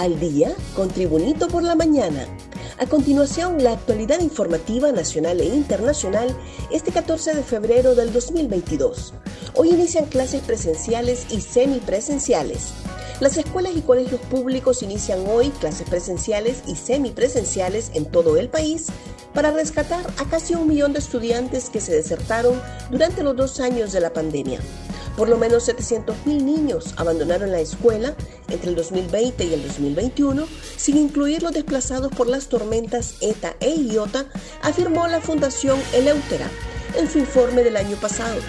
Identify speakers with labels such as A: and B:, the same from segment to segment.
A: al día con Tribunito por la mañana. A continuación, la actualidad informativa nacional e internacional este 14 de febrero del 2022. Hoy inician clases presenciales y semipresenciales. Las escuelas y colegios públicos inician hoy clases presenciales y semipresenciales en todo el país para rescatar a casi un millón de estudiantes que se desertaron durante los dos años de la pandemia. Por lo menos 700.000 niños abandonaron la escuela entre el 2020 y el 2021, sin incluir los desplazados por las tormentas ETA e IOTA, afirmó la Fundación Eleutera en su informe del año pasado.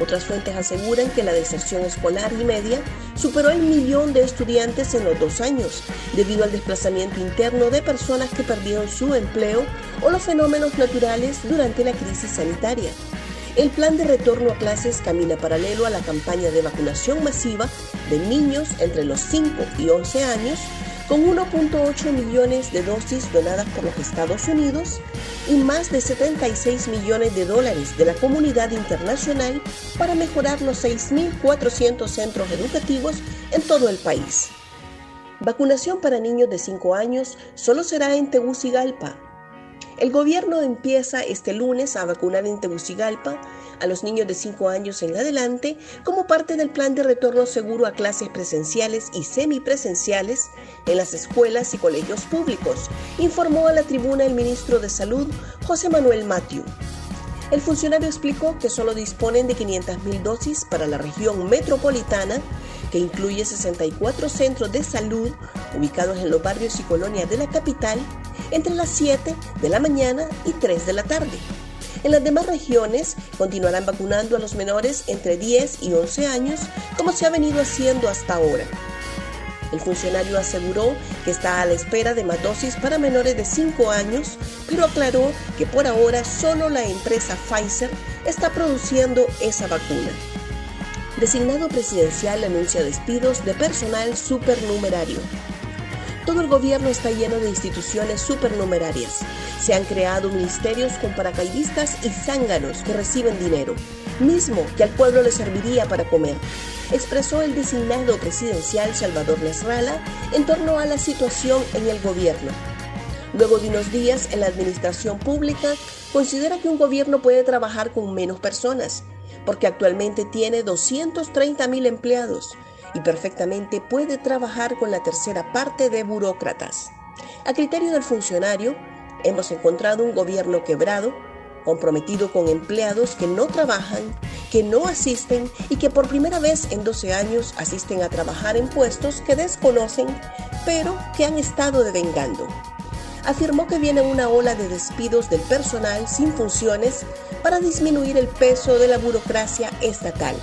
A: Otras fuentes aseguran que la deserción escolar y media superó el millón de estudiantes en los dos años, debido al desplazamiento interno de personas que perdieron su empleo o los fenómenos naturales durante la crisis sanitaria. El plan de retorno a clases camina paralelo a la campaña de vacunación masiva de niños entre los 5 y 11 años, con 1.8 millones de dosis donadas por los Estados Unidos y más de 76 millones de dólares de la comunidad internacional para mejorar los 6.400 centros educativos en todo el país. Vacunación para niños de 5 años solo será en Tegucigalpa, el gobierno empieza este lunes a vacunar en Tegucigalpa a los niños de 5 años en adelante como parte del plan de retorno seguro a clases presenciales y semipresenciales en las escuelas y colegios públicos, informó a la tribuna el ministro de Salud, José Manuel Matiu. El funcionario explicó que solo disponen de 500.000 dosis para la región metropolitana, que incluye 64 centros de salud ubicados en los barrios y colonias de la capital, entre las 7 de la mañana y 3 de la tarde. En las demás regiones continuarán vacunando a los menores entre 10 y 11 años, como se ha venido haciendo hasta ahora. El funcionario aseguró que está a la espera de más dosis para menores de 5 años, pero aclaró que por ahora solo la empresa Pfizer está produciendo esa vacuna. Designado presidencial anuncia despidos de personal supernumerario. Todo el gobierno está lleno de instituciones supernumerarias. Se han creado ministerios con paracaidistas y zánganos que reciben dinero, mismo que al pueblo le serviría para comer, expresó el designado presidencial Salvador Nasralla en torno a la situación en el gobierno. Luego de unos días en la administración pública, considera que un gobierno puede trabajar con menos personas, porque actualmente tiene 230 mil empleados y perfectamente puede trabajar con la tercera parte de burócratas. A criterio del funcionario, hemos encontrado un gobierno quebrado, comprometido con empleados que no trabajan, que no asisten y que por primera vez en 12 años asisten a trabajar en puestos que desconocen, pero que han estado devengando. Afirmó que viene una ola de despidos del personal sin funciones para disminuir el peso de la burocracia estatal.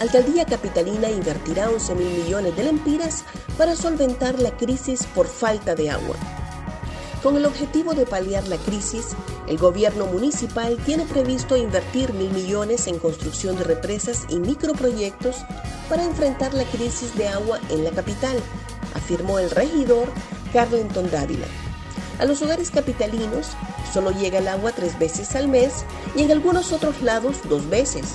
A: Alcaldía Capitalina invertirá 11 mil millones de lempiras para solventar la crisis por falta de agua. Con el objetivo de paliar la crisis, el gobierno municipal tiene previsto invertir mil millones en construcción de represas y microproyectos para enfrentar la crisis de agua en la capital, afirmó el regidor Carlenton Dávila. A los hogares capitalinos solo llega el agua tres veces al mes y en algunos otros lados dos veces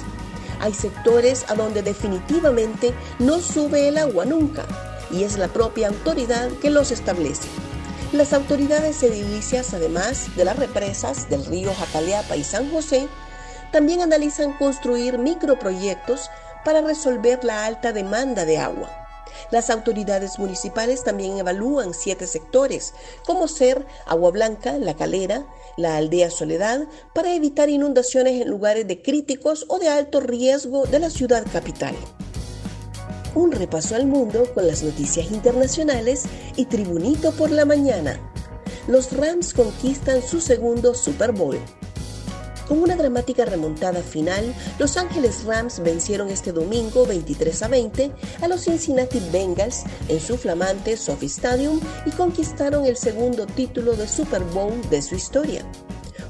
A: hay sectores a donde definitivamente no sube el agua nunca y es la propia autoridad que los establece. Las autoridades edilicias, además de las represas del río Jacaleapa y San José, también analizan construir microproyectos para resolver la alta demanda de agua. Las autoridades municipales también evalúan siete sectores, como ser Agua Blanca, La Calera, la aldea Soledad, para evitar inundaciones en lugares de críticos o de alto riesgo de la ciudad capital. Un repaso al mundo con las noticias internacionales y Tribunito por la mañana. Los Rams conquistan su segundo Super Bowl. Con una dramática remontada final, Los Ángeles Rams vencieron este domingo 23 a 20 a los Cincinnati Bengals en su flamante Sophie Stadium y conquistaron el segundo título de Super Bowl de su historia.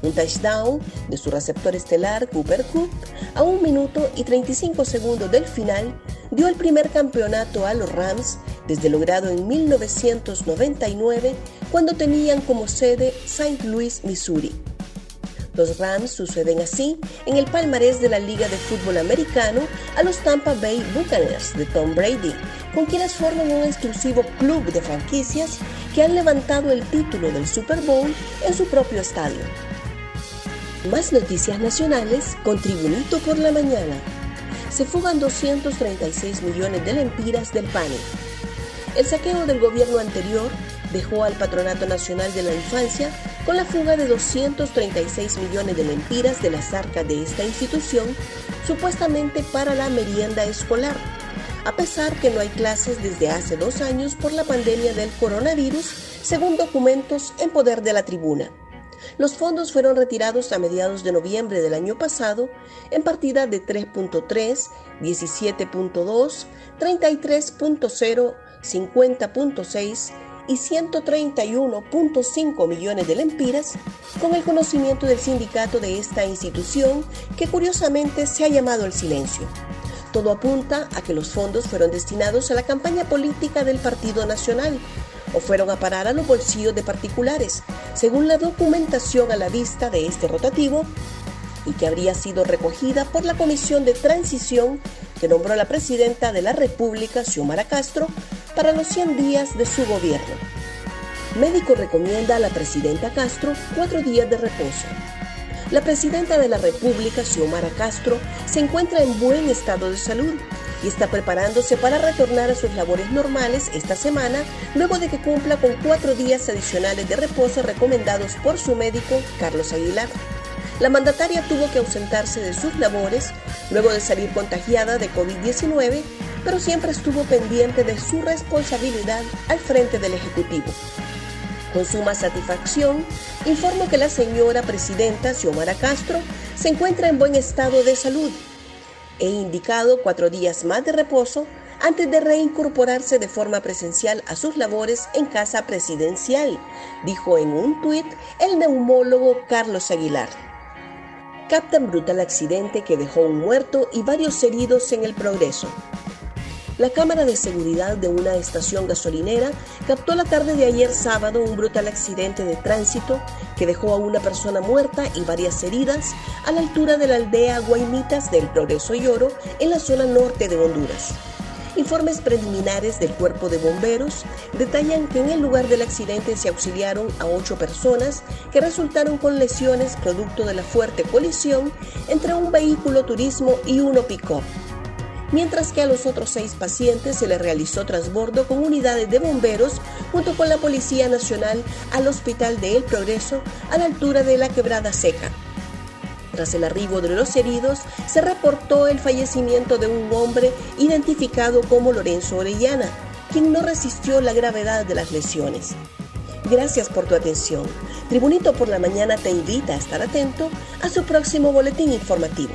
A: Un touchdown de su receptor estelar Cooper Cup a un minuto y 35 segundos del final dio el primer campeonato a los Rams desde logrado en 1999 cuando tenían como sede St. Louis, Missouri. Los Rams suceden así en el palmarés de la Liga de Fútbol Americano a los Tampa Bay Buccaneers de Tom Brady, con quienes forman un exclusivo club de franquicias que han levantado el título del Super Bowl en su propio estadio. Más noticias nacionales con Tribunito por la mañana. Se fugan 236 millones de lempiras del PANE. El saqueo del gobierno anterior dejó al Patronato Nacional de la Infancia con la fuga de 236 millones de lempiras de las arcas de esta institución, supuestamente para la merienda escolar, a pesar que no hay clases desde hace dos años por la pandemia del coronavirus, según documentos en poder de la tribuna. Los fondos fueron retirados a mediados de noviembre del año pasado en partidas de 3.3, 17.2, 33.0, 50.6 y 131.5 millones de lempiras con el conocimiento del sindicato de esta institución que curiosamente se ha llamado el silencio. Todo apunta a que los fondos fueron destinados a la campaña política del Partido Nacional o fueron a parar a los bolsillos de particulares, según la documentación a la vista de este rotativo y que habría sido recogida por la Comisión de Transición que nombró la presidenta de la República, Xiomara Castro, para los 100 días de su gobierno. Médico recomienda a la presidenta Castro cuatro días de reposo. La presidenta de la República, Xiomara Castro, se encuentra en buen estado de salud y está preparándose para retornar a sus labores normales esta semana, luego de que cumpla con cuatro días adicionales de reposo recomendados por su médico, Carlos Aguilar. La mandataria tuvo que ausentarse de sus labores luego de salir contagiada de COVID-19 pero siempre estuvo pendiente de su responsabilidad al frente del Ejecutivo. Con suma satisfacción, informo que la señora presidenta Xiomara Castro se encuentra en buen estado de salud. He indicado cuatro días más de reposo antes de reincorporarse de forma presencial a sus labores en casa presidencial, dijo en un tuit el neumólogo Carlos Aguilar. Captan brutal accidente que dejó un muerto y varios heridos en el progreso. La cámara de seguridad de una estación gasolinera captó la tarde de ayer sábado un brutal accidente de tránsito que dejó a una persona muerta y varias heridas a la altura de la aldea Guaimitas del Progreso y en la zona norte de Honduras. Informes preliminares del cuerpo de bomberos detallan que en el lugar del accidente se auxiliaron a ocho personas que resultaron con lesiones producto de la fuerte colisión entre un vehículo turismo y uno pick-up mientras que a los otros seis pacientes se les realizó transbordo con unidades de bomberos junto con la Policía Nacional al Hospital de El Progreso a la altura de la Quebrada Seca. Tras el arribo de los heridos, se reportó el fallecimiento de un hombre identificado como Lorenzo Orellana, quien no resistió la gravedad de las lesiones. Gracias por tu atención. Tribunito por la Mañana te invita a estar atento a su próximo boletín informativo.